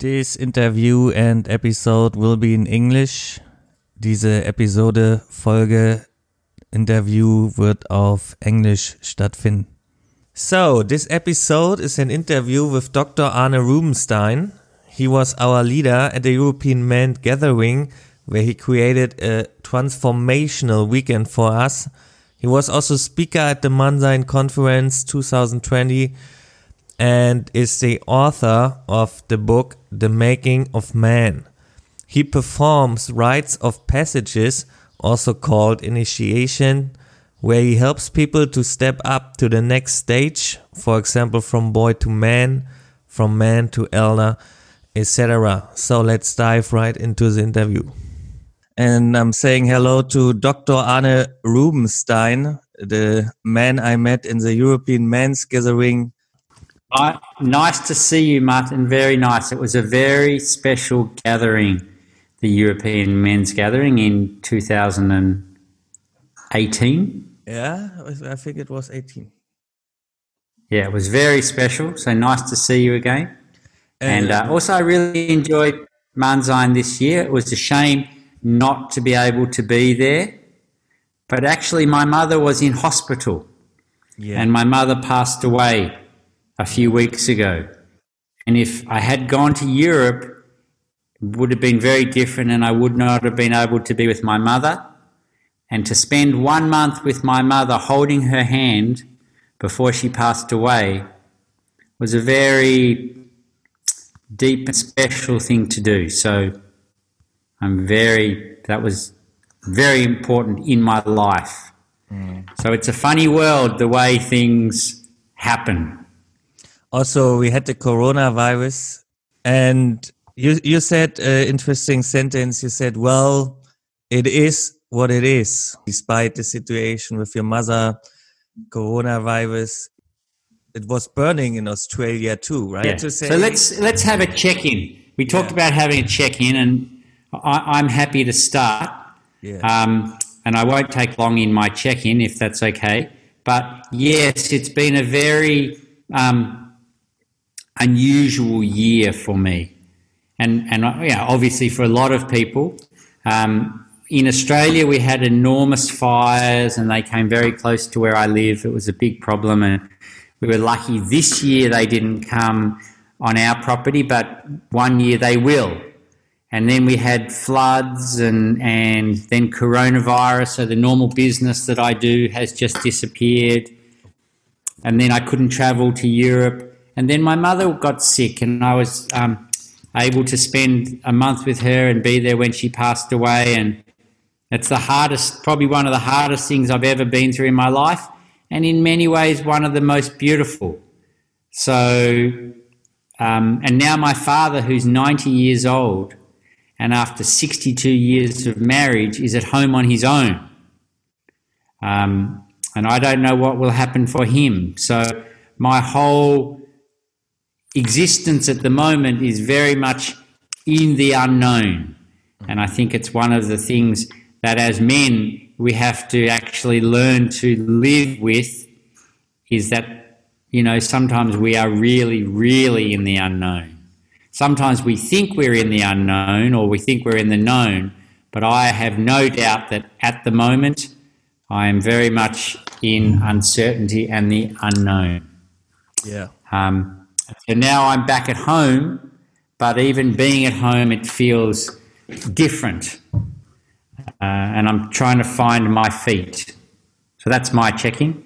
This interview and episode will be in English. Diese Episode, Folge, Interview wird auf Englisch stattfinden. So, this episode is an interview with Dr. Arne Rubinstein. He was our leader at the European Men Gathering, where he created a transformational weekend for us. He was also speaker at the Mannsein Conference 2020 and is the author of the book The Making of Men. He performs rites of passages, also called initiation, where he helps people to step up to the next stage, for example, from boy to man, from man to elder, etc. So let's dive right into the interview. And I'm saying hello to Dr. Arne Rubinstein, the man I met in the European Men's Gathering I, nice to see you, Martin. Very nice. It was a very special gathering, the European Men's Gathering in 2018. Yeah, I think it was 18. Yeah, it was very special. So nice to see you again. And uh, also, I really enjoyed Mannsein this year. It was a shame not to be able to be there. But actually, my mother was in hospital. Yeah. And my mother passed away a few weeks ago. And if I had gone to Europe, it would have been very different, and I would not have been able to be with my mother. And to spend one month with my mother holding her hand before she passed away was a very deep and special thing to do. So I'm very, that was very important in my life. Mm. So it's a funny world the way things happen also we had the coronavirus and you you said an interesting sentence you said well it is what it is despite the situation with your mother coronavirus it was burning in australia too right yeah. so let's let's have a check-in we talked yeah. about having a check-in and I, am happy to start yeah. um, and i won't take long in my check-in if that's okay but yes it's been a very um, unusual year for me. And, and uh, obviously for a lot of people. Um, in Australia, we had enormous fires and they came very close to where I live. It was a big problem. And we were lucky this year they didn't come on our property, but one year they will. And then we had floods and, and then coronavirus. So the normal business that I do has just disappeared. And then I couldn't travel to Europe. And then my mother got sick, and I was um, able to spend a month with her and be there when she passed away. And it's the hardest, probably one of the hardest things I've ever been through in my life, and in many ways, one of the most beautiful. So, um, and now my father, who's 90 years old, and after 62 years of marriage, is at home on his own. Um, and I don't know what will happen for him. So, my whole existence at the moment is very much in the unknown. And I think it's one of the things that as men we have to actually learn to live with is that, you know, sometimes we are really, really in the unknown. Sometimes we think we're in the unknown or we think we're in the known, but I have no doubt that at the moment I am very much in uncertainty and the unknown. Yeah. Um, so now I'm back at home, but even being at home, it feels different. Uh, and I'm trying to find my feet. So that's my check-in.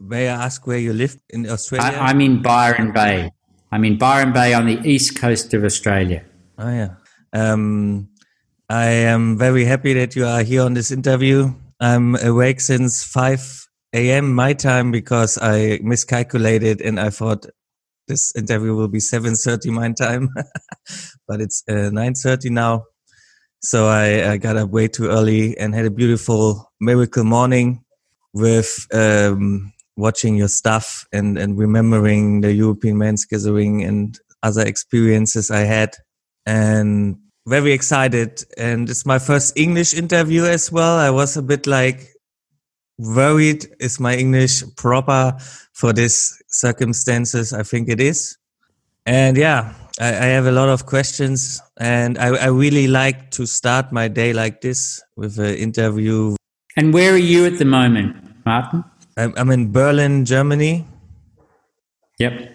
May I ask where you live in Australia? I, am in Byron Bay. I'm in Byron Bay on the east coast of Australia. Oh yeah. Um, I am very happy that you are here on this interview. I'm awake since 5 a.m. my time because I miscalculated and I thought this interview will be 7.30 my time, but it's uh, 9.30 now. So I, I, got up way too early and had a beautiful miracle morning with um, watching your stuff and, and remembering the European Men's Gathering and other experiences I had. And very excited. And it's my first English interview as well. I was a bit like worried. Is my English proper for these circumstances? I think it is. And yeah, I, I, have a lot of questions, and I, I really like to start my day like this with an interview. And where are you at the moment, Martin? I'm, I'm in Berlin, Germany. Yep.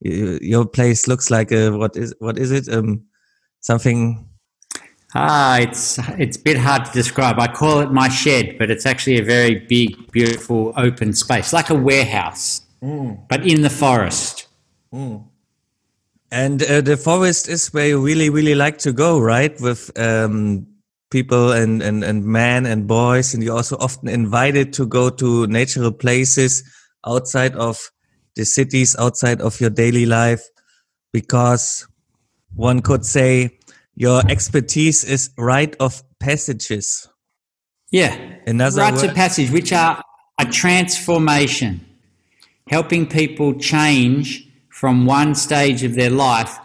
Your place looks like a what is what is it? Um, something. Ah, it's it's a bit hard to describe. I call it my shed, but it's actually a very big, beautiful, open space, like a warehouse, mm. but in the forest. Mm. And uh, the forest is where you really, really like to go, right? With um, people and, and, and men and boys. And you're also often invited to go to natural places outside of the cities, outside of your daily life, because one could say your expertise is rite of passages. Yeah. Another rites word? of passage, which are a transformation, helping people change from one stage of their life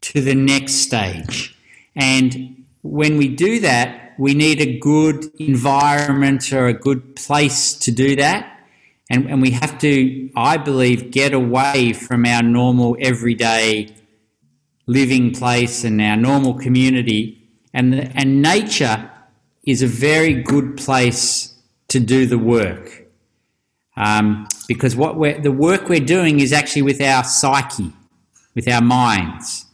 to the next stage. And when we do that, we need a good environment or a good place to do that. And, and we have to, I believe, get away from our normal everyday living place and our normal community. And, and nature is a very good place to do the work. Um, because what we're, the work we're doing is actually with our psyche, with our minds.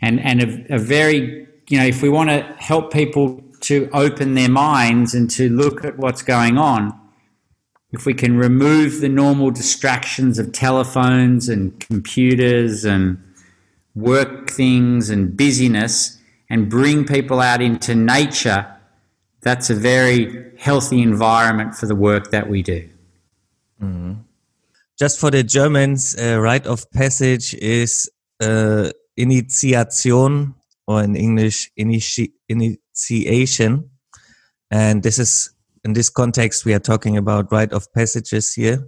And, and a, a very, you know, if we want to help people to open their minds and to look at what's going on, if we can remove the normal distractions of telephones and computers and work things and busyness and bring people out into nature, that's a very healthy environment for the work that we do. Mm. Just for the Germans, uh, rite of passage is uh, initiation, or in English, initi initiation. And this is, in this context, we are talking about rite of passages here.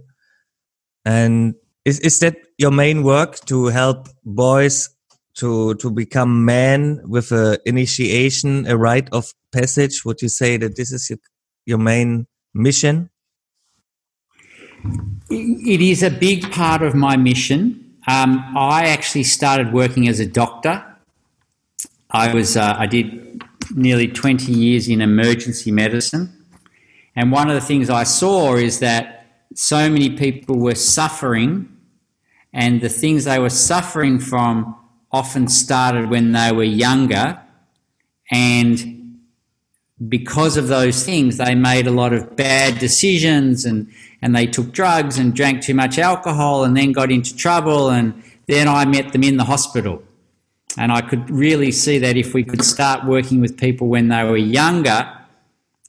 And is, is that your main work to help boys to, to become man with a initiation, a rite of passage? Would you say that this is your, your main mission? It is a big part of my mission. Um, I actually started working as a doctor. I was uh, I did nearly 20 years in emergency medicine, and one of the things I saw is that so many people were suffering, and the things they were suffering from often started when they were younger, and because of those things, they made a lot of bad decisions and and they took drugs and drank too much alcohol and then got into trouble. And then I met them in the hospital. And I could really see that if we could start working with people when they were younger,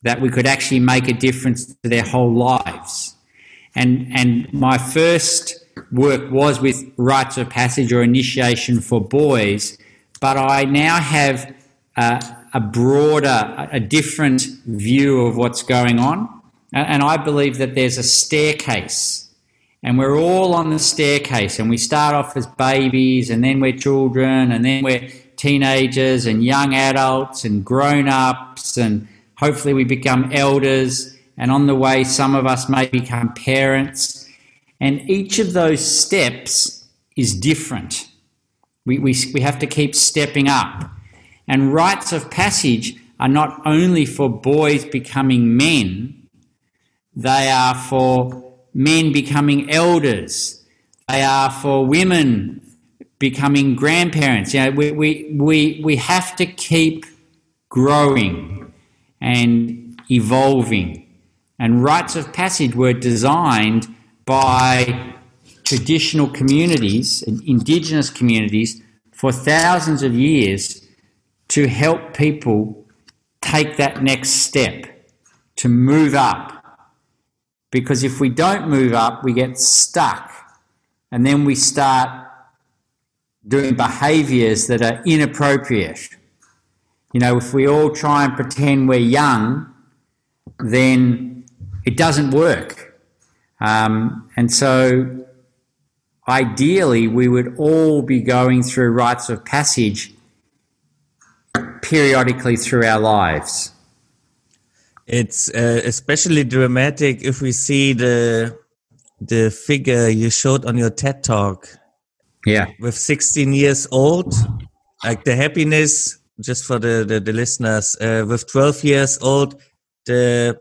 that we could actually make a difference to their whole lives. And, and my first work was with rites of passage or initiation for boys, but I now have uh, a broader, a different view of what's going on. And I believe that there's a staircase, and we're all on the staircase, and we start off as babies, and then we're children, and then we're teenagers, and young adults, and grown ups, and hopefully we become elders. And on the way, some of us may become parents. And each of those steps is different. We, we, we have to keep stepping up. And rites of passage are not only for boys becoming men, they are for men becoming elders. They are for women becoming grandparents. You know, we, we, we, we have to keep growing and evolving. And rites of passage were designed by traditional communities, and indigenous communities, for thousands of years to help people take that next step, to move up because if we don't move up, we get stuck. And then we start doing behaviors that are inappropriate. You know, if we all try and pretend we're young, then it doesn't work. Um, and so, ideally, we would all be going through rites of passage periodically through our lives. It's uh, especially dramatic if we see the the figure you showed on your TED talk. Yeah. With 16 years old, like the happiness, just for the, the, the listeners, uh, with 12 years old, the,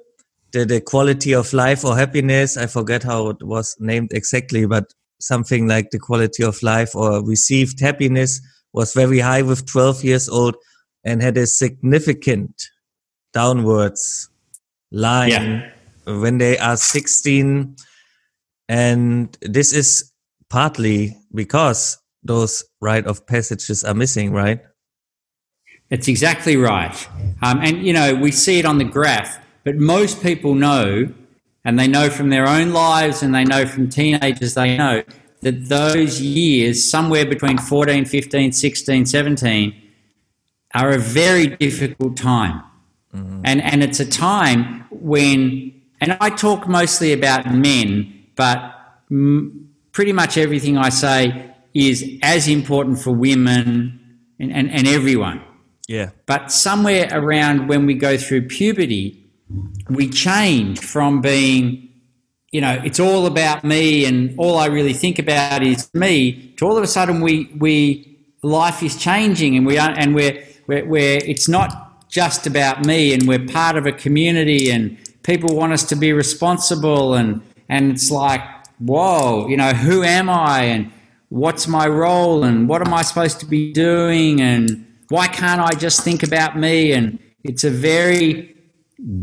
the, the quality of life or happiness, I forget how it was named exactly, but something like the quality of life or received happiness was very high with 12 years old and had a significant downwards line yeah. when they are 16 and this is partly because those rite of passages are missing right? That's exactly right. Um, and you know we see it on the graph but most people know and they know from their own lives and they know from teenagers they know that those years somewhere between 14 15 16 17 are a very difficult time. Mm-hmm. and and it's a time when and i talk mostly about men but m- pretty much everything i say is as important for women and, and, and everyone. Yeah. But somewhere around when we go through puberty we change from being, you know, it's all about me and all I really think about is me to all of a sudden we, we, life is changing and we are, and we're, we're, we're, it's not just about me and we're part of a community and people want us to be responsible and, and it's like, whoa, you know, who am I and what's my role and what am I supposed to be doing and why can't I just think about me? And it's a very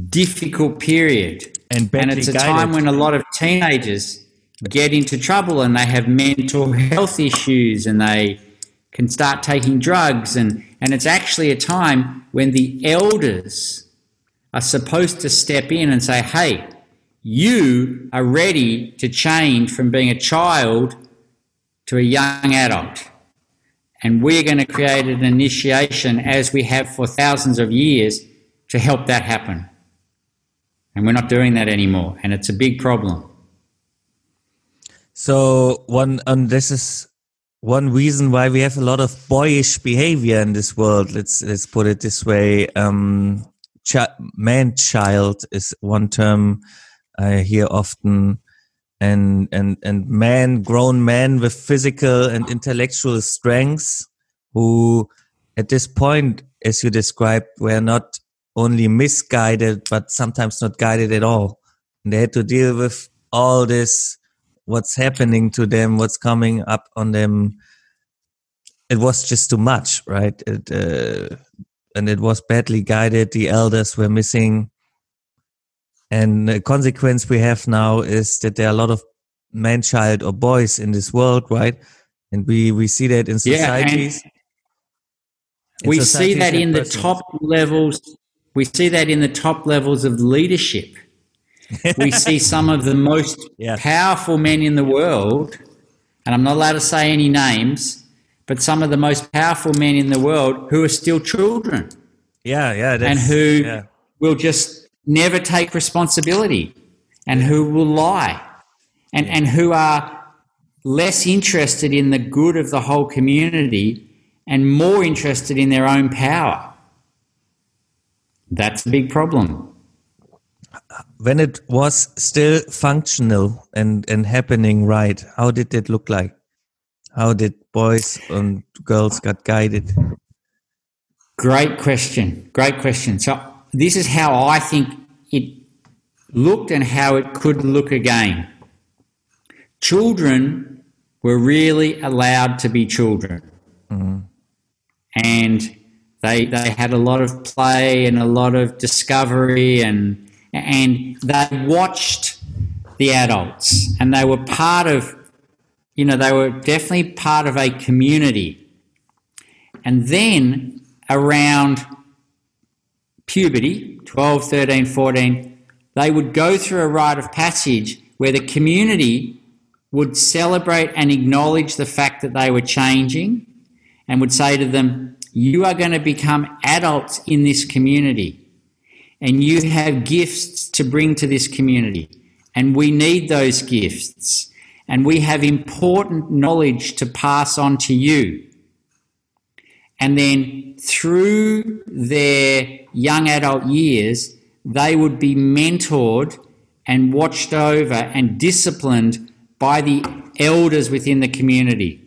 difficult period. And, and it's a time when a lot of teenagers get into trouble and they have mental health issues and they can start taking drugs. And, and it's actually a time when the elders are supposed to step in and say, hey, you are ready to change from being a child to a young adult. And we're going to create an initiation as we have for thousands of years to help that happen. And we're not doing that anymore. And it's a big problem. So one, and this is one reason why we have a lot of boyish behavior in this world. Let's, let's put it this way. Um, ch- man child is one term I hear often and and and man grown men with physical and intellectual strengths who at this point as you described were not only misguided, but sometimes not guided at all. And they had to deal with all this, what's happening to them, what's coming up on them. It was just too much, right? It, uh, and it was badly guided. The elders were missing. And the consequence we have now is that there are a lot of man child or boys in this world, right? And we, we see that in societies. Yeah, we see that in the top levels we see that in the top levels of leadership. we see some of the most yeah. powerful men in the world, and I'm not allowed to say any names, but some of the most powerful men in the world who are still children. Yeah, yeah. And who yeah. will just never take responsibility and who will lie and, and who are less interested in the good of the whole community and more interested in their own power. That's a big problem. When it was still functional and, and happening right, how did it look like? How did boys and girls got guided? Great question. Great question. So this is how I think it looked and how it could look again. Children were really allowed to be children. Mm-hmm. And they they had a lot of play and a lot of discovery and and they watched the adults and they were part of you know they were definitely part of a community. And then around puberty, 12, 13, 14, they would go through a rite of passage where the community would celebrate and acknowledge the fact that they were changing and would say to them, you are going to become adults in this community and you have gifts to bring to this community. And we need those gifts. And we have important knowledge to pass on to you. And then through their young adult years, they would be mentored and watched over and disciplined by the elders within the community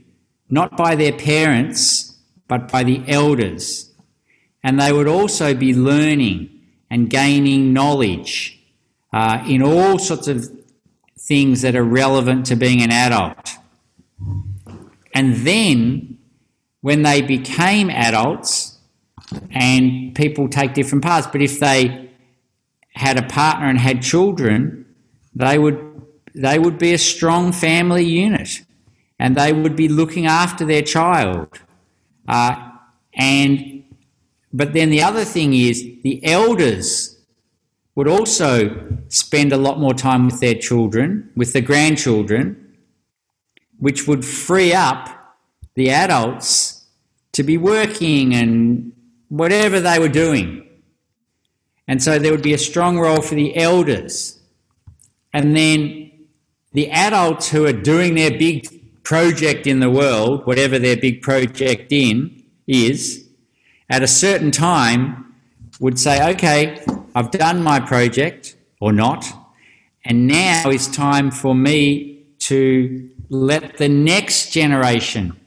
not by their parents, but by the elders. And they would also be learning and gaining knowledge uh, in all sorts of things that are relevant to being an adult. And then, when they became adults, and people take different paths, but if they had a partner and had children, they would they would be a strong family unit, and they would be looking after their child. Uh, and but then the other thing is the elders would also spend a lot more time with their children, with the grandchildren, which would free up the adults to be working and whatever they were doing. And so there would be a strong role for the elders. And then the adults who are doing their big project in the world, whatever their big project in is, at a certain time would say, okay, I've done my project or not, and now it's time for me to let the next generation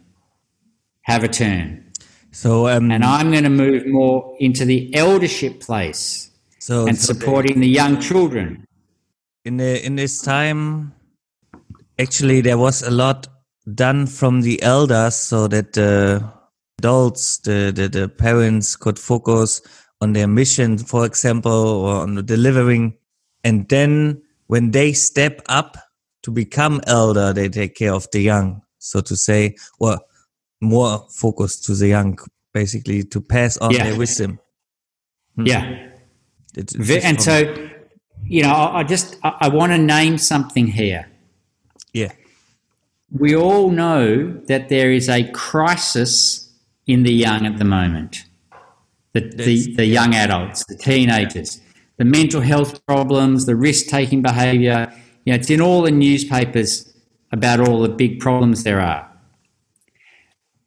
have a turn. So, um, and I'm going to move more into the eldership place so, and so supporting the, the young children. In the in this time, actually, there was a lot done from the elders, so that the adults, the, the the parents, could focus on their mission, for example, or on the delivering. And then when they step up to become elder, they take care of the young, so to say, or more focused to the young, basically to pass on yeah. their wisdom. Hmm. Yeah. It's, it's and so, you know, I, I just, I, I want to name something here. We all know that there is a crisis in the young at the moment the, the, the young adults, the teenagers, the mental health problems, the risk taking behaviour. You know, it's in all the newspapers about all the big problems there are.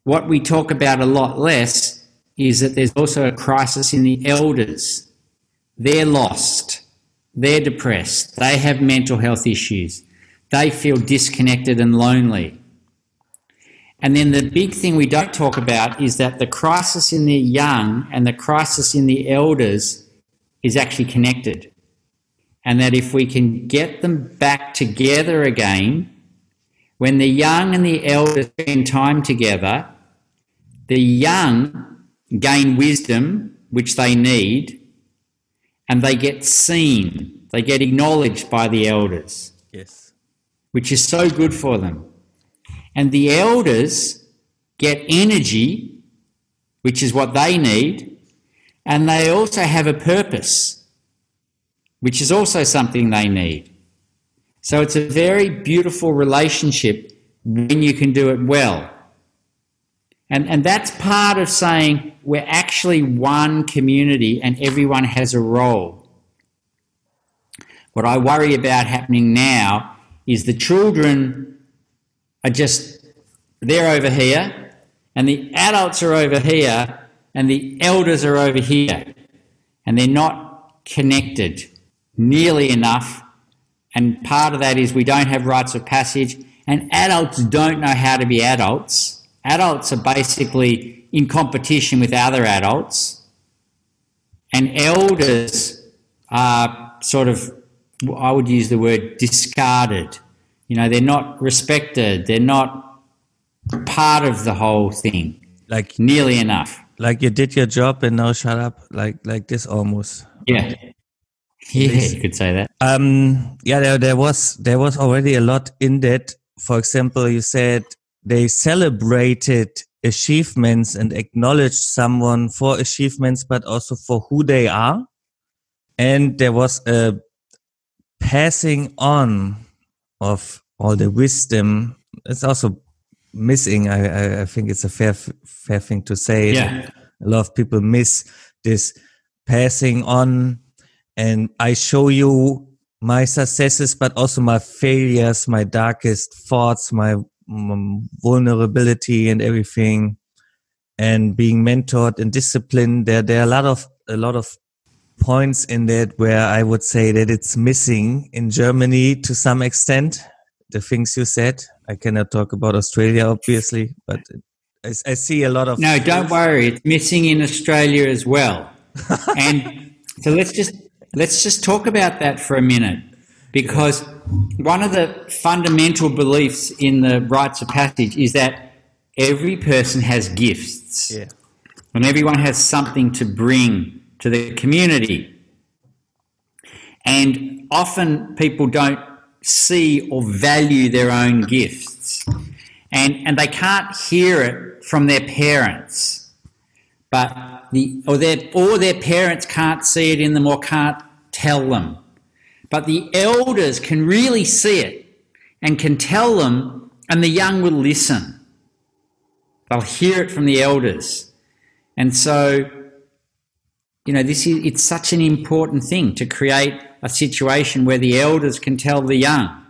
What we talk about a lot less is that there's also a crisis in the elders. They're lost, they're depressed, they have mental health issues, they feel disconnected and lonely. And then the big thing we don't talk about is that the crisis in the young and the crisis in the elders is actually connected. And that if we can get them back together again, when the young and the elders spend time together, the young gain wisdom, which they need, and they get seen, they get acknowledged by the elders. Yes. Which is so good for them. And the elders get energy, which is what they need, and they also have a purpose, which is also something they need. So it's a very beautiful relationship when you can do it well. And, and that's part of saying we're actually one community and everyone has a role. What I worry about happening now is the children are just, they're over here, and the adults are over here, and the elders are over here. And they're not connected nearly enough. And part of that is we don't have rites of passage, and adults don't know how to be adults. Adults are basically in competition with other adults, and elders are sort of, I would use the word discarded. You know, they're not respected. They're not part of the whole thing. Like nearly enough. Like you did your job and now shut up. Like like this almost. Yeah. Yeah, you could say that. Um, yeah, there, there was there was already a lot in that. For example, you said they celebrated achievements and acknowledged someone for achievements, but also for who they are. And there was a passing on of all the wisdom. It's also missing. I, I, I think it's a fair fair thing to say. Yeah. A lot of people miss this passing on, and I show you my successes, but also my failures, my darkest thoughts, my, my vulnerability, and everything. And being mentored and disciplined, there there are a lot of a lot of points in that where I would say that it's missing in Germany to some extent. The things you said, I cannot talk about Australia, obviously, but I, I see a lot of. No, don't worry. It's missing in Australia as well. and so let's just let's just talk about that for a minute, because one of the fundamental beliefs in the rites of passage is that every person has gifts, yeah. and everyone has something to bring to the community. And often people don't see or value their own gifts. And, and they can't hear it from their parents. But the, or, their, or their parents can't see it in them or can't tell them. But the elders can really see it and can tell them, and the young will listen. They'll hear it from the elders. And so, you know, this is it's such an important thing to create a situation where the elders can tell the young.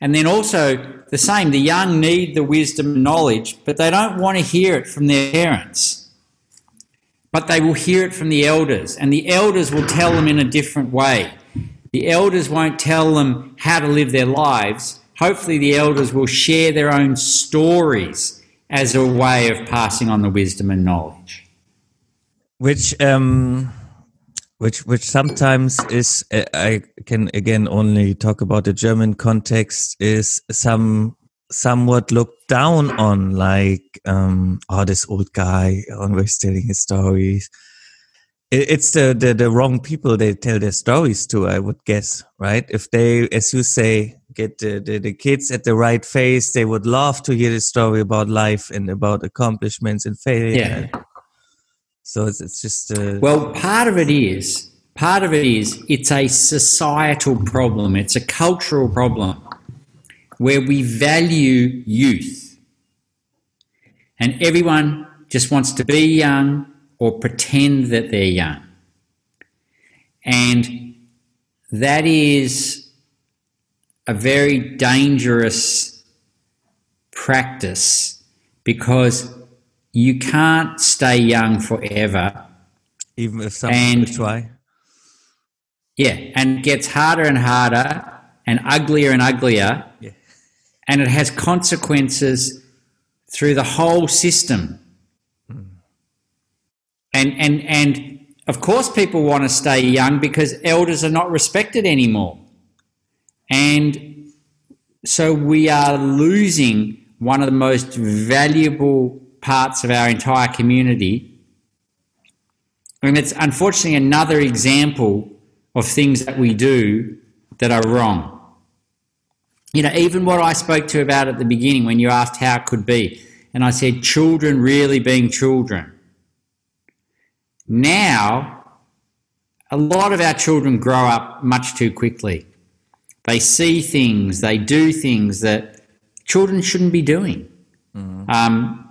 And then also the same, the young need the wisdom and knowledge, but they don't want to hear it from their parents. But they will hear it from the elders, and the elders will tell them in a different way. The elders won't tell them how to live their lives. Hopefully, the elders will share their own stories as a way of passing on the wisdom and knowledge. Which um, which which sometimes is uh, I can again only talk about the German context is some somewhat looked down on like um oh this old guy always telling his stories. It, it's the, the the wrong people they tell their stories to i would guess right? If they as you say get the, the, the kids at the right phase they would love to hear the story about life and about accomplishments and failure. Yeah so it's, it's just uh, well, part of it is part of it is it's a societal problem. It's a cultural problem where we value youth, and everyone just wants to be young or pretend that they're young, and that is a very dangerous practice because you can't stay young forever. Even if someone try. Yeah, and it gets harder and harder and uglier and uglier. Yeah. And it has consequences through the whole system. Mm. And and and of course people want to stay young because elders are not respected anymore. And so we are losing one of the most valuable parts of our entire community. And it's unfortunately another example of things that we do that are wrong. You know, even what I spoke to about at the beginning when you asked how it could be, and I said children really being children. Now, a lot of our children grow up much too quickly. They see things, they do things that children shouldn't be doing. Mm. Um,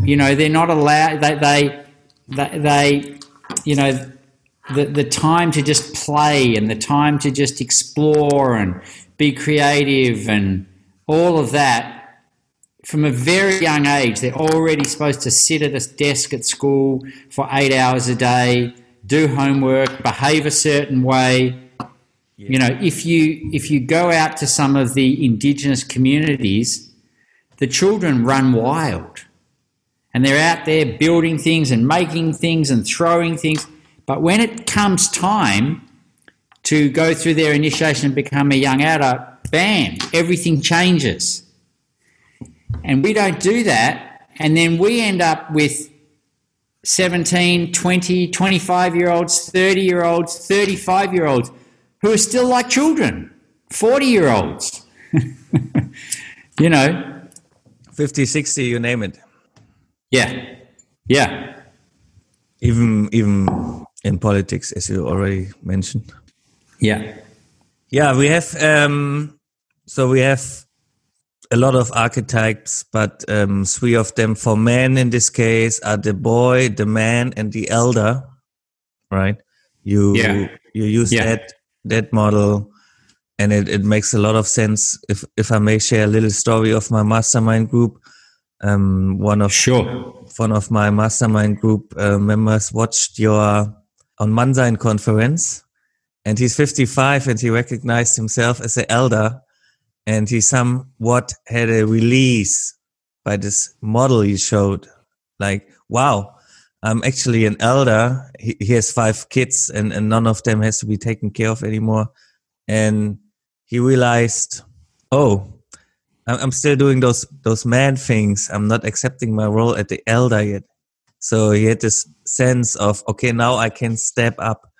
you know, they're not allowed. They they they, they you know the the time to just play and the time to just explore and be creative and all of that from a very young age they're already supposed to sit at a desk at school for eight hours a day do homework behave a certain way yeah. you know if you if you go out to some of the indigenous communities the children run wild and they're out there building things and making things and throwing things. But when it comes time to go through their initiation and become a young adult, bam, everything changes. And we don't do that. And then we end up with 17, 20, 25 year olds, 30 year olds, 35 year olds who are still like children, 40 year olds. you know, 50, 60, you name it. Yeah, yeah. Even even in politics, as you already mentioned. Yeah, yeah. We have um, so we have a lot of archetypes, but um, three of them for men in this case are the boy, the man, and the elder. Right? You yeah. you use yeah. that that model and it, it makes a lot of sense if if I may share a little story of my mastermind group um, one of sure one of my mastermind group uh, members watched your on Mannsein conference, and he's 55 and he recognized himself as an elder, and he somewhat had a release by this model he showed. Like, wow, I'm actually an elder. He, he has five kids, and, and none of them has to be taken care of anymore. And he realized, oh, I'm still doing those those man things. I'm not accepting my role at the elder yet. So he had this sense of, okay, now I can step up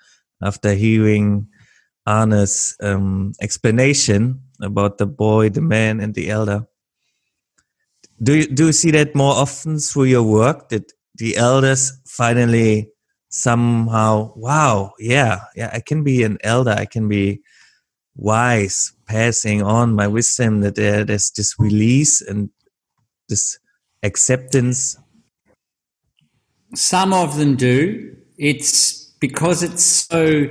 after hearing Arne's um, explanation about the boy, the man, and the elder. Do you, do you see that more often through your work that the elders finally somehow, wow, yeah, yeah, I can be an elder, I can be wise, passing on my wisdom, that there, there's this release and this acceptance? Some of them do. It's because it's so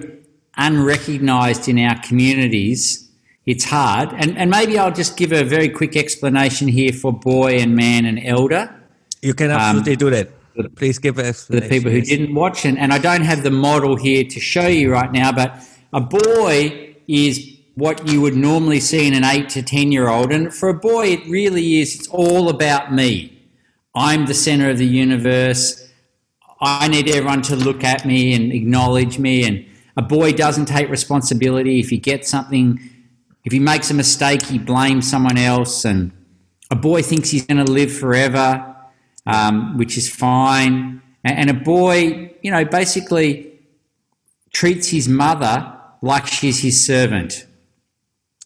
unrecognized in our communities, it's hard. And, and maybe I'll just give a very quick explanation here for boy and man and elder. You can absolutely um, do that. Please give us the people who didn't watch, and, and I don't have the model here to show you right now, but a boy is what you would normally see in an eight to 10 year old. And for a boy, it really is, it's all about me. I'm the center of the universe. I need everyone to look at me and acknowledge me. And a boy doesn't take responsibility. If he gets something, if he makes a mistake, he blames someone else. And a boy thinks he's going to live forever, um, which is fine. And a boy, you know, basically treats his mother like she's his servant.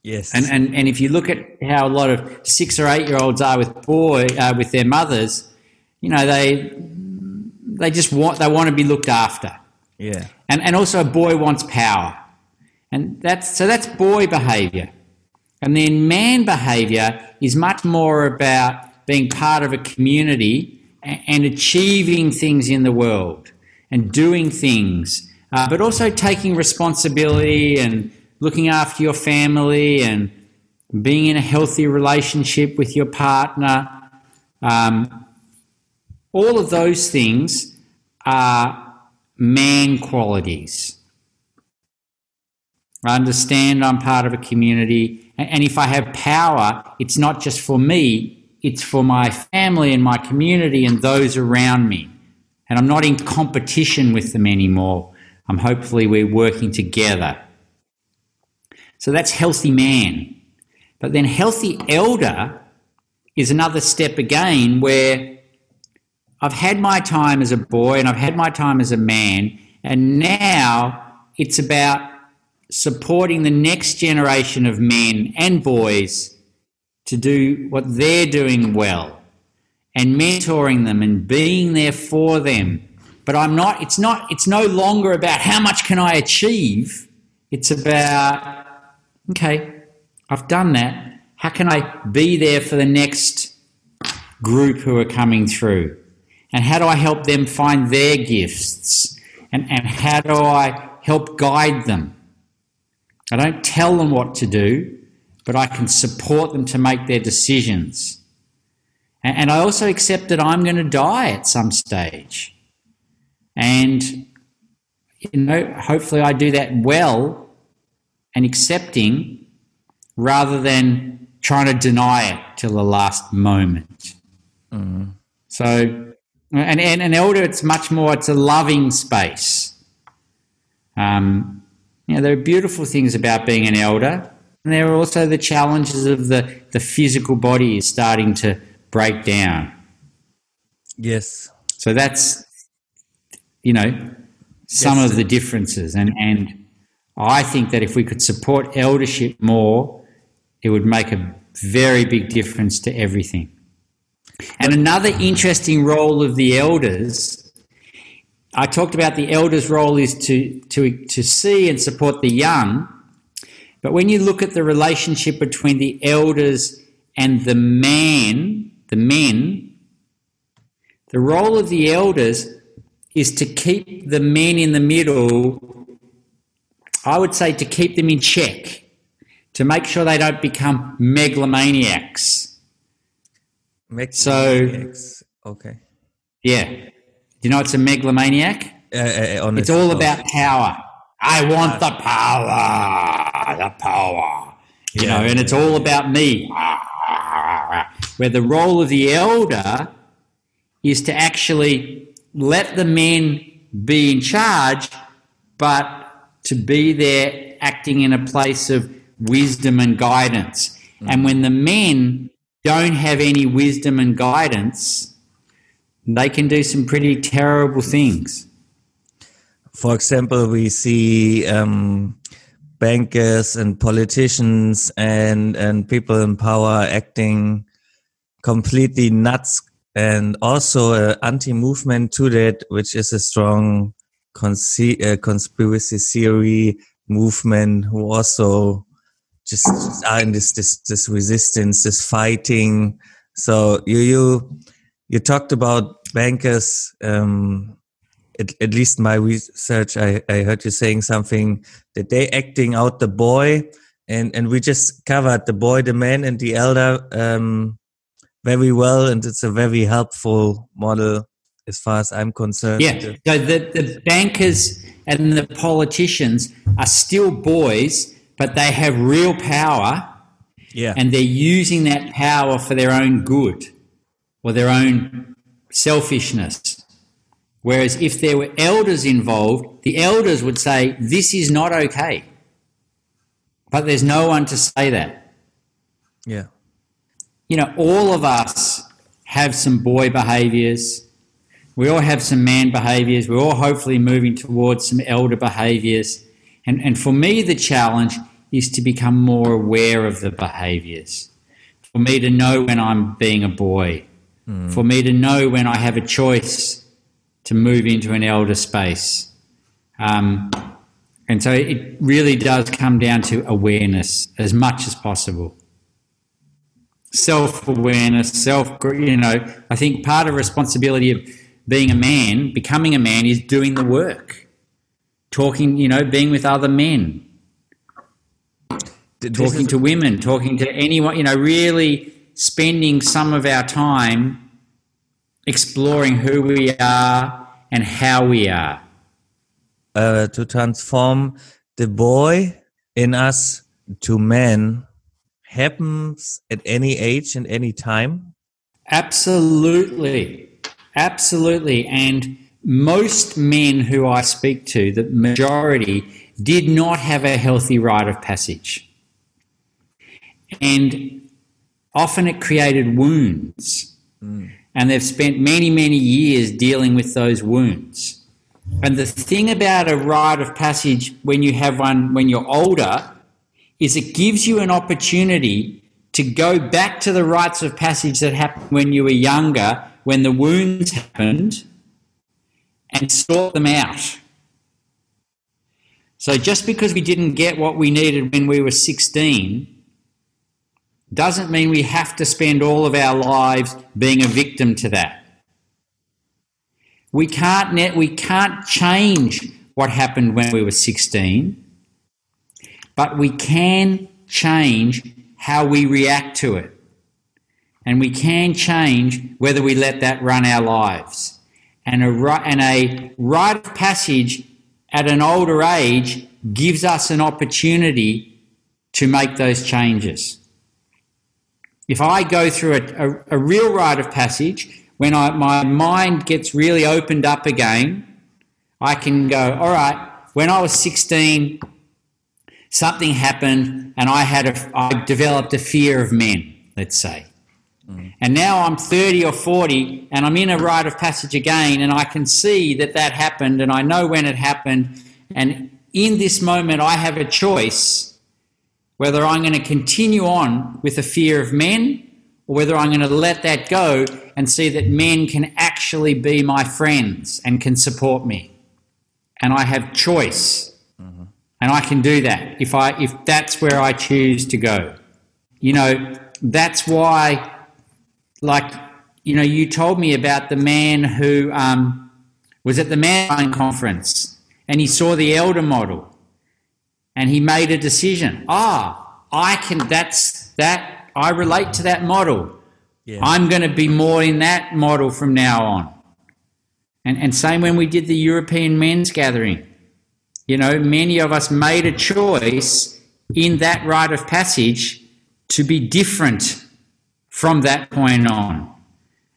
Yes. And, and, and if you look at how a lot of six or eight year olds are with boy uh, with their mothers, you know, they they just want they want to be looked after. Yeah. And and also a boy wants power. And that's so that's boy behavior. And then man behavior is much more about being part of a community and, and achieving things in the world and doing things, uh, but also taking responsibility and looking after your family and being in a healthy relationship with your partner. Um, all of those things are man qualities. I understand I'm part of a community, and if I have power, it's not just for me, it's for my family and my community and those around me. And I'm not in competition with them anymore. I'm hopefully we're working together. So that's healthy man. But then healthy elder is another step again where I've had my time as a boy and I've had my time as a man, and now it's about supporting the next generation of men and boys to do what they're doing well and mentoring them and being there for them. But I'm not, it's not, it's no longer about how much can I achieve. It's about okay, I've done that. How can I be there for the next group who are coming through? And how do I help them find their gifts? And, and how do I help guide them? I don't tell them what to do, but I can support them to make their decisions. And, and I also accept that I'm going to die at some stage. And, you know, hopefully I do that well and accepting rather than trying to deny it till the last moment. Mm. So, and, and an elder, it's much more, it's a loving space. Um, you know, there are beautiful things about being an elder, and there are also the challenges of the, the physical body is starting to break down. Yes. So that's, you know, some yes. of the differences. And, and I think that if we could support eldership more, it would make a very big difference to everything. And another interesting role of the elders, I talked about the elders' role is to, to, to see and support the young. But when you look at the relationship between the elders and the man, the men, the role of the elders is to keep the men in the middle I would say to keep them in check, to make sure they don't become megalomaniacs. Megalomaniacs. So, okay. Yeah. Do you know it's a megalomaniac? Uh, uh, it's all about power. I want the power. The power. you yeah, know, and it's all about me. Where the role of the elder is to actually let the men be in charge, but to be there acting in a place of wisdom and guidance. Mm. And when the men don't have any wisdom and guidance, they can do some pretty terrible things. For example, we see um, bankers and politicians and and people in power acting completely nuts and also an anti-movement to that which is a strong uh, conspiracy theory movement who also just, just are in this, this this resistance this fighting. So you you you talked about bankers um, at, at least my research, I, I heard you saying something that they acting out the boy, and and we just covered the boy, the man, and the elder um, very well, and it's a very helpful model as far as I'm concerned. Yeah, so the the bankers and the politicians are still boys, but they have real power. Yeah, and they're using that power for their own good or their own selfishness. Whereas if there were elders involved, the elders would say, This is not okay. But there's no one to say that. Yeah. You know, all of us have some boy behaviours. We all have some man behaviours. We're all hopefully moving towards some elder behaviours. And, and for me, the challenge is to become more aware of the behaviours. For me to know when I'm being a boy. Mm. For me to know when I have a choice to move into an elder space. Um, and so it really does come down to awareness as much as possible. Self awareness, self, you know, I think part of responsibility of being a man, becoming a man, is doing the work. Talking, you know, being with other men, talking to women, talking to anyone, you know, really spending some of our time exploring who we are and how we are. Uh, to transform the boy in us to man happens at any age and any time? Absolutely. Absolutely. And most men who I speak to, the majority, did not have a healthy rite of passage. And often it created wounds. Mm and they've spent many, many years dealing with those wounds. And the thing about a rite of passage when you have one when you're older is it gives you an opportunity to go back to the rites of passage that happened when you were younger, when the wounds happened, and sort them out. So just because we didn't get what we needed when we were 16 doesn't mean we have to spend all of our lives being a victim to that. We can't, net, we can't change what happened when we were 16, but we can change how we react to it. And we can change whether we let that run our lives. And a, and a rite of passage at an older age gives us an opportunity to make those changes. If I go through a, a, a real rite of passage, when I, my mind gets really opened up again, I can go, all right, when I was 16, something happened and I had a, I developed a fear of men, let's say. Mm. And now I'm 30 or 40 and I'm in a rite of passage again and I can see that that happened and I know when it happened. And in this moment, I have a choice whether I'm going to continue on with the fear of men or whether I'm going to let that go and see that men can actually be my friends and can support me. And I have choice. Mm-hmm. And I can do that if I if that's where I choose to go. You know, that's why like you know, you told me about the man who um, was at the man conference and he saw the elder model and he made a decision. Ah, I can, that's that, I relate to that model. Yeah. I'm going to be more in that model from now on. And, and same when we did the European men's gathering. You know, many of us made a choice in that rite of passage to be different from that point on.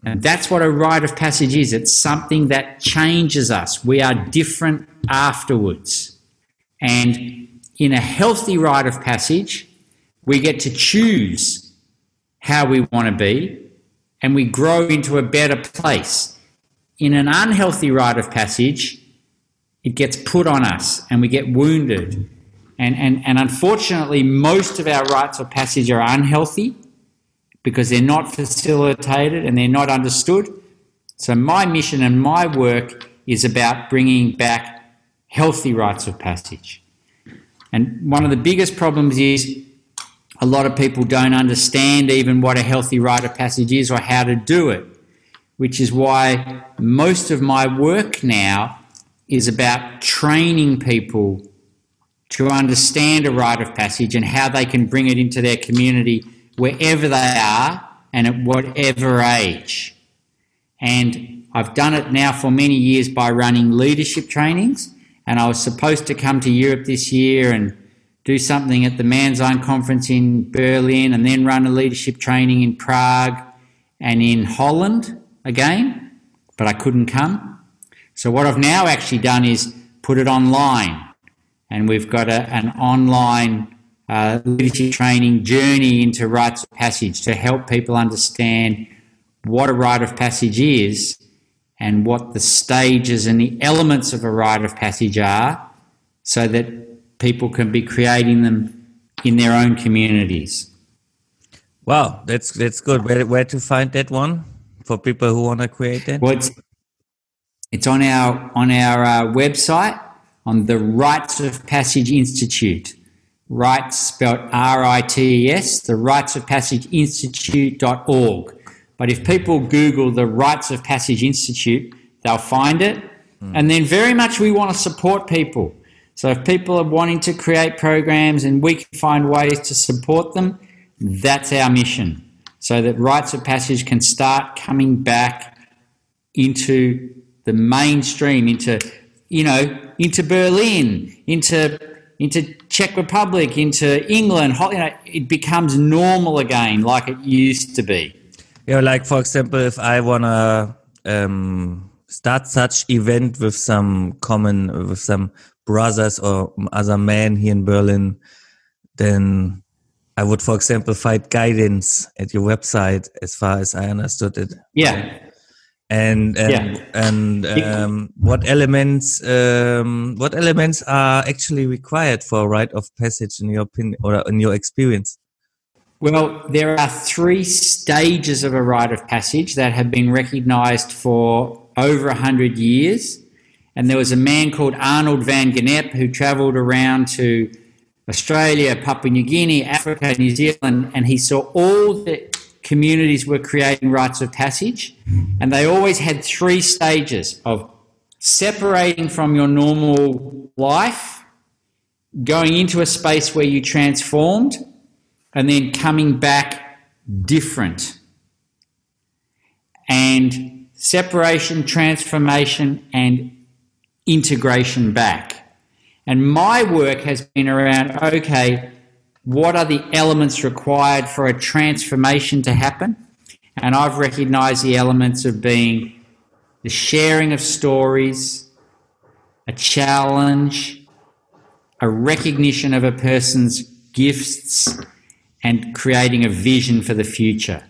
And that's what a rite of passage is it's something that changes us. We are different afterwards. And in a healthy rite of passage, we get to choose how we want to be and we grow into a better place. In an unhealthy rite of passage, it gets put on us and we get wounded. And, and, and unfortunately, most of our rites of passage are unhealthy because they're not facilitated and they're not understood. So, my mission and my work is about bringing back healthy rites of passage. And one of the biggest problems is a lot of people don't understand even what a healthy rite of passage is or how to do it, which is why most of my work now is about training people to understand a rite of passage and how they can bring it into their community wherever they are and at whatever age. And I've done it now for many years by running leadership trainings. And I was supposed to come to Europe this year and do something at the Own conference in Berlin and then run a leadership training in Prague and in Holland again, but I couldn't come. So what I've now actually done is put it online. And we've got a, an online uh, leadership training journey into rites of passage to help people understand what a rite of passage is and what the stages and the elements of a rite of passage are so that people can be creating them in their own communities. Wow, that's that's good. Where, where to find that one for people who want to create that? Well, it's, it's on our on our uh, website on the Rites of Passage Institute. Rites spelled R I T E S, the Rites of Passage Institute.org. But if people Google the Rites of Passage Institute, they'll find it. Mm. And then very much we want to support people. So if people are wanting to create programs and we can find ways to support them, that's our mission. So that Rites of Passage can start coming back into the mainstream, into, you know, into Berlin, into into Czech Republic, into England, you know, it becomes normal again, like it used to be. Yeah, like for example, if I wanna um, start such event with some common, with some brothers or other men here in Berlin, then I would, for example, find guidance at your website, as far as I understood it. Yeah. And and, yeah. and um, what elements um, what elements are actually required for a rite of passage in your opinion or in your experience? Well, there are three stages of a rite of passage that have been recognized for over 100 years. And there was a man called Arnold van Gennep who traveled around to Australia, Papua New Guinea, Africa, New Zealand, and he saw all the communities were creating rites of passage. And they always had three stages of separating from your normal life, going into a space where you transformed, and then coming back different. And separation, transformation, and integration back. And my work has been around okay, what are the elements required for a transformation to happen? And I've recognized the elements of being the sharing of stories, a challenge, a recognition of a person's gifts, and creating a vision for the future.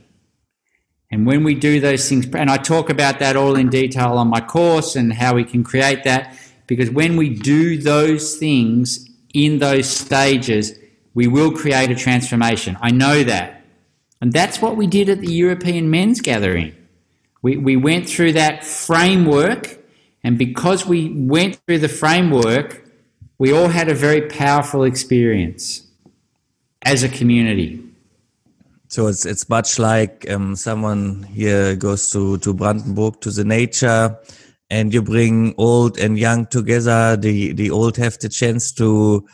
And when we do those things, and I talk about that all in detail on my course and how we can create that, because when we do those things in those stages, we will create a transformation. I know that. And that's what we did at the European Men's Gathering. We, we went through that framework, and because we went through the framework, we all had a very powerful experience as a community. So it's it's much like um, someone here goes to to Brandenburg to the nature, and you bring old and young together. The the old have the chance to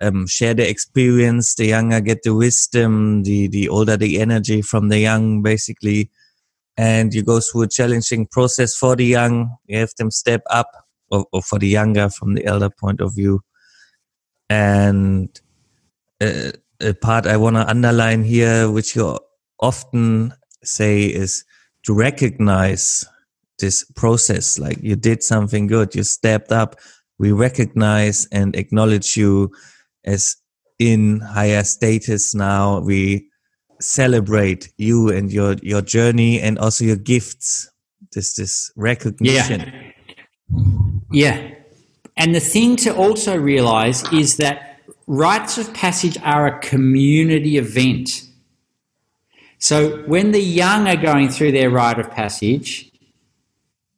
um, share the experience. The younger get the wisdom. The the older the energy from the young, basically. And you go through a challenging process for the young. You have them step up, or, or for the younger from the elder point of view. And a, a part I want to underline here, which you often say is to recognize this process. Like you did something good, you stepped up. We recognize and acknowledge you as in higher status now. We celebrate you and your your journey and also your gifts. This this recognition. Yeah. yeah. And the thing to also realize is that rites of passage are a community event. So when the young are going through their rite of passage,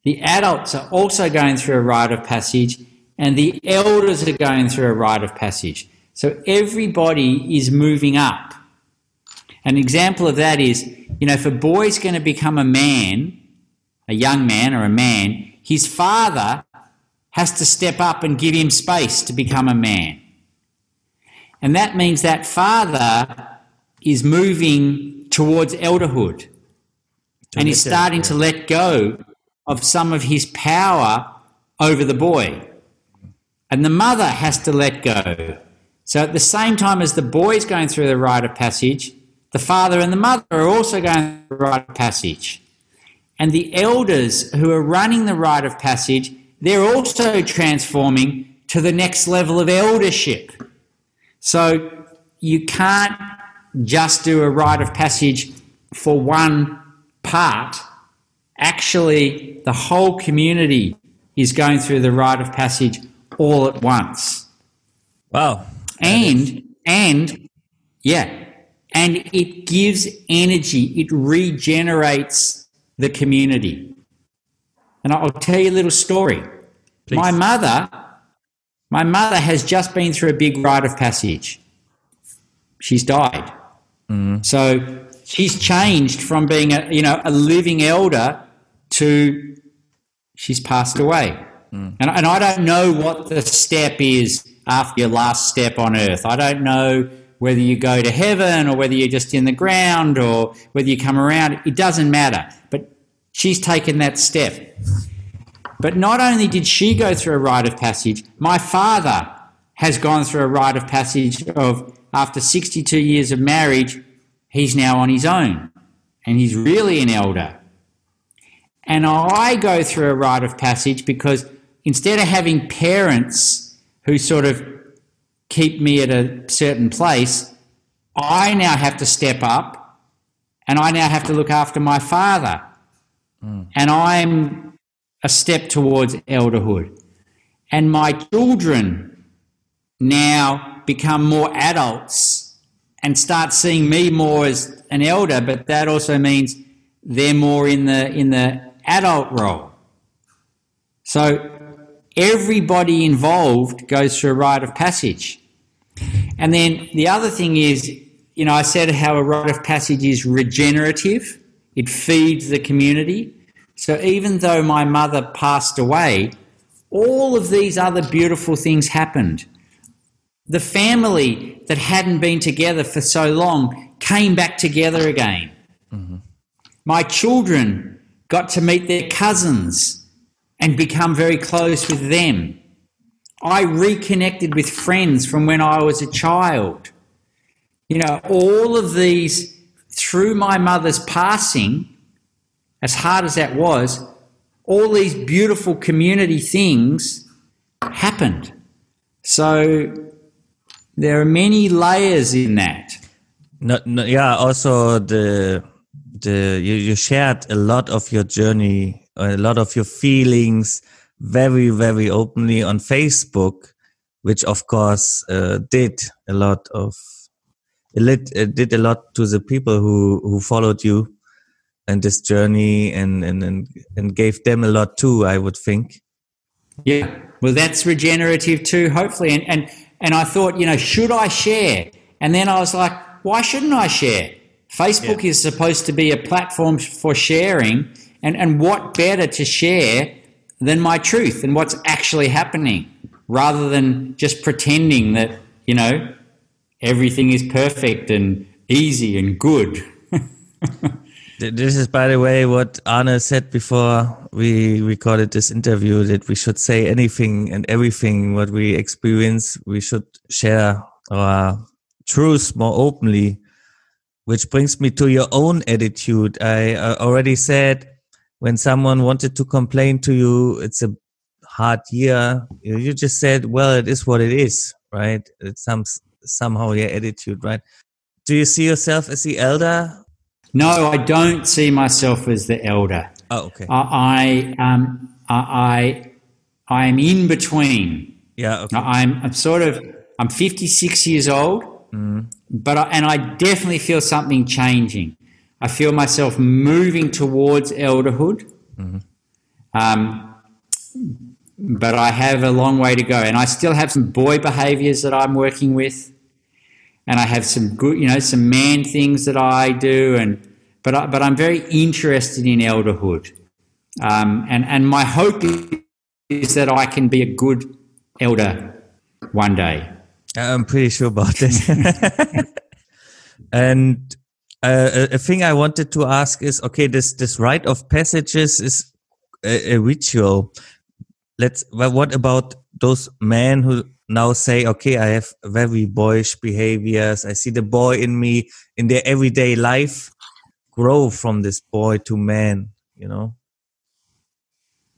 the adults are also going through a rite of passage, and the elders are going through a rite of passage. So everybody is moving up. An example of that is, you know, if a boy's going to become a man, a young man or a man, his father has to step up and give him space to become a man. And that means that father is moving towards elderhood and he's starting to let go of some of his power over the boy. And the mother has to let go. So at the same time as the boy is going through the rite of passage, the father and the mother are also going through the rite of passage. And the elders who are running the rite of passage, they're also transforming to the next level of eldership. So you can't just do a rite of passage for one part actually the whole community is going through the rite of passage all at once. Wow. And and yeah, and it gives energy, it regenerates the community. And I'll tell you a little story. Please. My mother, my mother has just been through a big rite of passage. She's died. Mm. So she's changed from being a you know a living elder to she's passed away. Mm. And, and I don't know what the step is after your last step on earth. I don't know whether you go to heaven or whether you're just in the ground or whether you come around. It doesn't matter. But she's taken that step. But not only did she go through a rite of passage, my father has gone through a rite of passage of after 62 years of marriage, he's now on his own and he's really an elder. And I go through a rite of passage because instead of having parents who sort of keep me at a certain place, I now have to step up and I now have to look after my father. Mm. And I'm a step towards elderhood. And my children now become more adults and start seeing me more as an elder, but that also means they're more in the in the adult role. So everybody involved goes through a rite of passage. And then the other thing is, you know, I said how a rite of passage is regenerative, it feeds the community. So even though my mother passed away, all of these other beautiful things happened. The family that hadn't been together for so long came back together again. Mm-hmm. My children got to meet their cousins and become very close with them. I reconnected with friends from when I was a child. You know, all of these through my mother's passing, as hard as that was, all these beautiful community things happened. So there are many layers in that. No, no, yeah, also the the you, you shared a lot of your journey, a lot of your feelings, very very openly on Facebook, which of course uh, did a lot of it, it did a lot to the people who who followed you and this journey and and and, and gave them a lot too. I would think. Yeah, well, that's regenerative too. Hopefully, and and and I thought, you know, should I share? And then I was like, why shouldn't I share? Facebook yeah. is supposed to be a platform for sharing, and, and what better to share than my truth and what's actually happening rather than just pretending that, you know, everything is perfect and easy and good. this is, by the way, what Arne said before we recorded this interview that we should say anything and everything what we experience, we should share our truth more openly. Which brings me to your own attitude. I already said when someone wanted to complain to you, it's a hard year. You just said, well, it is what it is, right? It's some, somehow your attitude, right? Do you see yourself as the elder? No, I don't see myself as the elder. Oh, okay. I, I um, I, I am in between. Yeah, okay. I'm, I'm sort of, I'm 56 years old, mm. but I, and I definitely feel something changing. I feel myself moving towards elderhood. Mm-hmm. Um, but I have a long way to go, and I still have some boy behaviours that I'm working with, and I have some good, you know, some man things that I do, and but I, but I'm very interested in elderhood, um, and and my hope is that I can be a good elder one day. I'm pretty sure about this. and uh, a thing I wanted to ask is, okay, this this rite of passages is a, a ritual. Let's. Well, what about those men who now say, okay, I have very boyish behaviors. I see the boy in me in their everyday life grow from this boy to man. You know.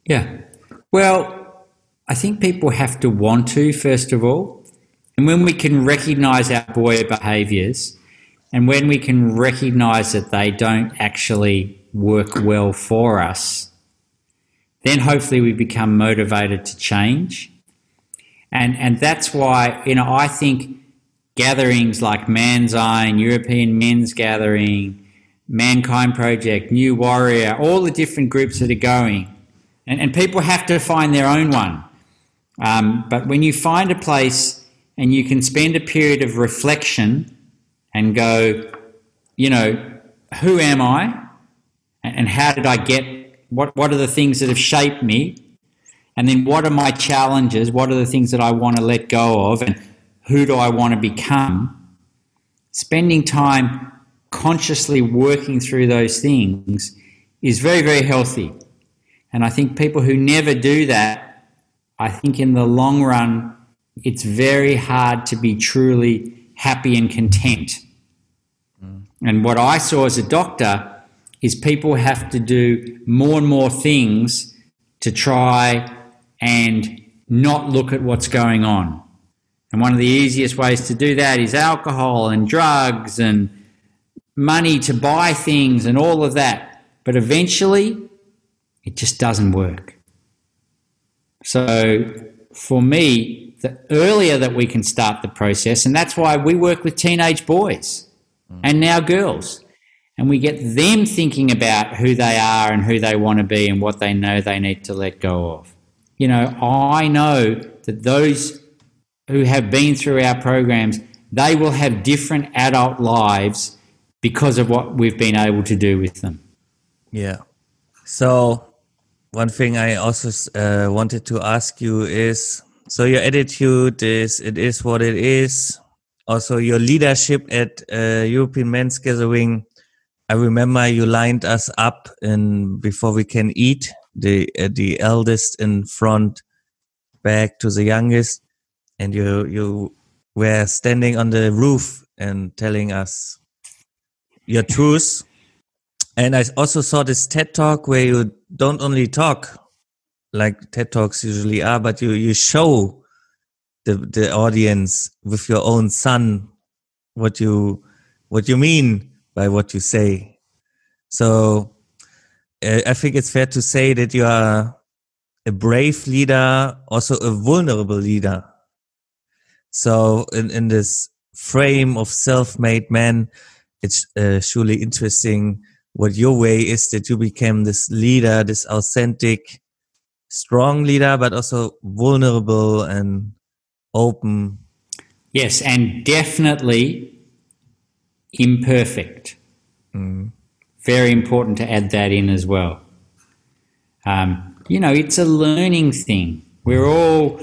Yeah. Well, I think people have to want to first of all, and when we can recognize our boy behaviors and when we can recognize that they don't actually work well for us, then hopefully we become motivated to change. And, and that's why, you know, I think gatherings like Manzine, European Men's Gathering, Mankind Project, New Warrior, all the different groups that are going, and, and people have to find their own one. Um, but when you find a place and you can spend a period of reflection and go, you know, who am I? And how did I get, what, what are the things that have shaped me? And then what are my challenges? What are the things that I want to let go of? And who do I want to become? Spending time consciously working through those things is very, very healthy. And I think people who never do that, I think in the long run, it's very hard to be truly happy and content. Mm. And what I saw as a doctor is people have to do more and more things to try and not look at what's going on. And one of the easiest ways to do that is alcohol and drugs and money to buy things and all of that. But eventually, it just doesn't work. So for me, the earlier that we can start the process, and that's why we work with teenage boys mm. and now girls, and we get them thinking about who they are and who they want to be and what they know they need to let go of. You know, I know that those who have been through our programs, they will have different adult lives because of what we've been able to do with them. Yeah. So, one thing I also uh, wanted to ask you is so your attitude is it is what it is. Also your leadership at uh, European Men's Gathering. I remember you lined us up and before we can eat the uh, the eldest in front, back to the youngest, and you you were standing on the roof and telling us your truth. And I also saw this TED talk where you don't only talk like TED Talks usually are, but you, you show the, the audience with your own son what you, what you mean by what you say. So uh, I think it's fair to say that you are a brave leader, also a vulnerable leader. So in, in this frame of self-made man, it's uh, surely interesting what your way is that you became this leader, this authentic, strong leader, but also vulnerable and open. Yes, and definitely imperfect. Mm. Very important to add that in as well. Um, you know, it's a learning thing. We're all,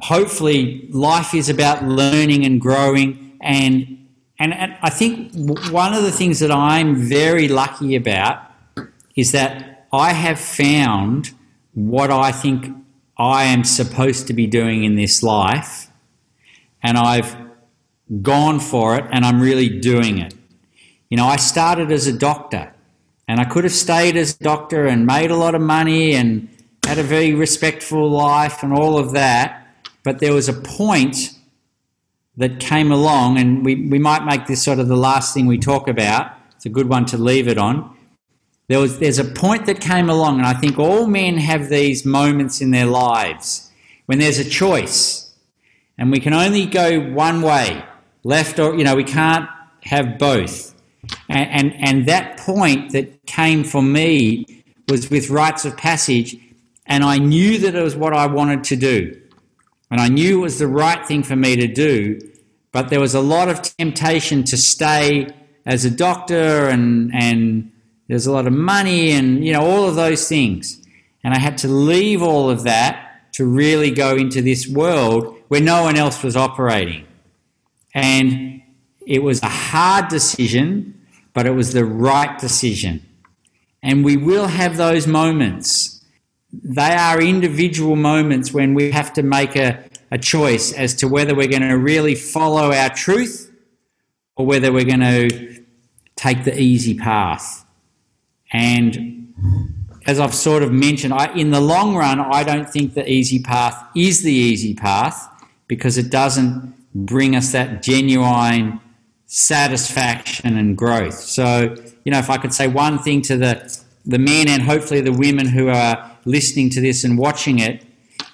hopefully, life is about learning and growing. And, and, and I think one of the things that I'm very lucky about is that I have found what I think I am supposed to be doing in this life, and I've gone for it and I'm really doing it. You know, I started as a doctor and I could have stayed as a doctor and made a lot of money and had a very respectful life and all of that. But there was a point that came along, and we, we might make this sort of the last thing we talk about. It's a good one to leave it on. There was, there's a point that came along, and I think all men have these moments in their lives when there's a choice, and we can only go one way, left or, you know, we can't have both. And, and, and that point that came for me was with rites of passage, and I knew that it was what I wanted to do. And I knew it was the right thing for me to do, but there was a lot of temptation to stay as a doctor and, and there's a lot of money and, you know, all of those things. And I had to leave all of that to really go into this world where no one else was operating. And it was a hard decision, but it was the right decision. And we will have those moments. They are individual moments when we have to make a, a choice as to whether we're going to really follow our truth or whether we're going to take the easy path. And as I've sort of mentioned, I, in the long run, I don't think the easy path is the easy path because it doesn't bring us that genuine satisfaction and growth. So, you know, if I could say one thing to the the men and hopefully the women who are listening to this and watching it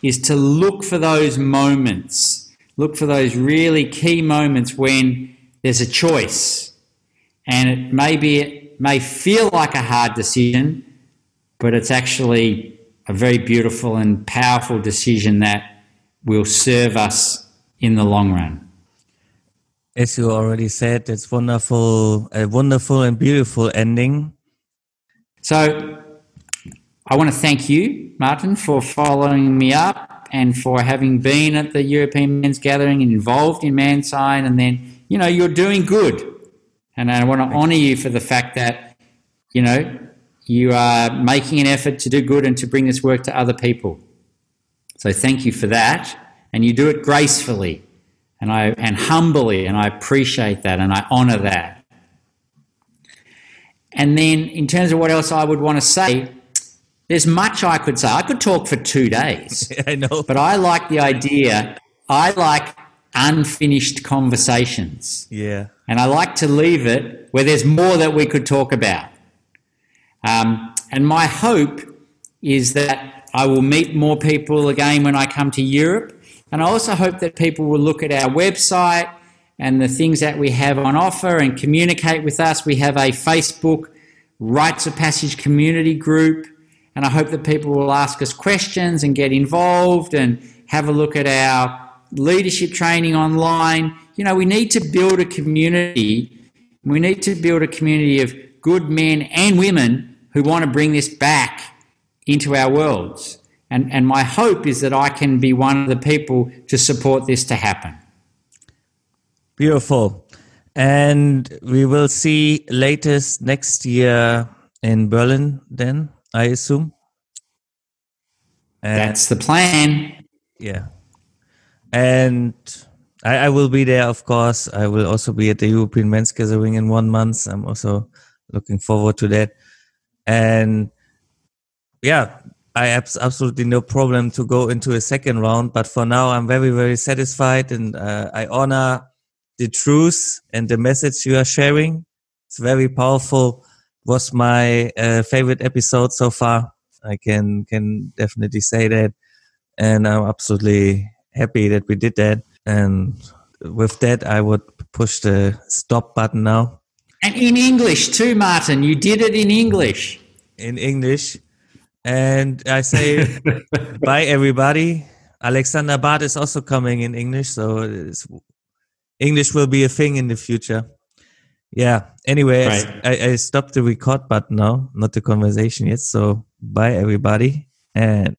is to look for those moments. Look for those really key moments when there's a choice. And it may be it may feel like a hard decision, but it's actually a very beautiful and powerful decision that will serve us in the long run. As you already said, it's wonderful, a wonderful and beautiful ending. So I want to thank you, Martin, for following me up and for having been at the European Men's Gathering and involved in ManSign. And then, you know, you're doing good. And I want to honour you for the fact that, you know, you are making an effort to do good and to bring this work to other people. So thank you for that. And you do it gracefully and I and humbly, and I appreciate that and I honour that. And then in terms of what else I would want to say, there's much I could say. I could talk for two days. I know. But I like the idea. I like unfinished conversations. Yeah. And I like to leave it where there's more that we could talk about. Um, and my hope is that I will meet more people again when I come to Europe. And I also hope that people will look at our website and the things that we have on offer and communicate with us. We have a Facebook Rites of Passage community group. And I hope that people will ask us questions and get involved and have a look at our leadership training online. You know, we need to build a community. We need to build a community of good men and women who want to bring this back into our worlds. And, and my hope is that I can be one of the people to support this to happen. Beautiful. And we will see latest next year in Berlin then. I assume. And That's the plan. Yeah. And I, I, will be there, of course. I will also be at the European Men's Gathering in one month. I'm also looking forward to that. And yeah, I have absolutely no problem to go into a second round. But for now, I'm very, very satisfied and uh, I honor the truth and the message you are sharing. It's very powerful was my uh, favorite episode so far. I can can definitely say that, and I'm absolutely happy that we did that. And with that, I would push the stop button now. And in English too, Martin. You did it in English. In English, and I say bye, everybody. Alexander Bart is also coming in English, so English will be a thing in the future. Yeah. Anyway, right. I, I stopped the record button now, not the conversation yet. So bye everybody and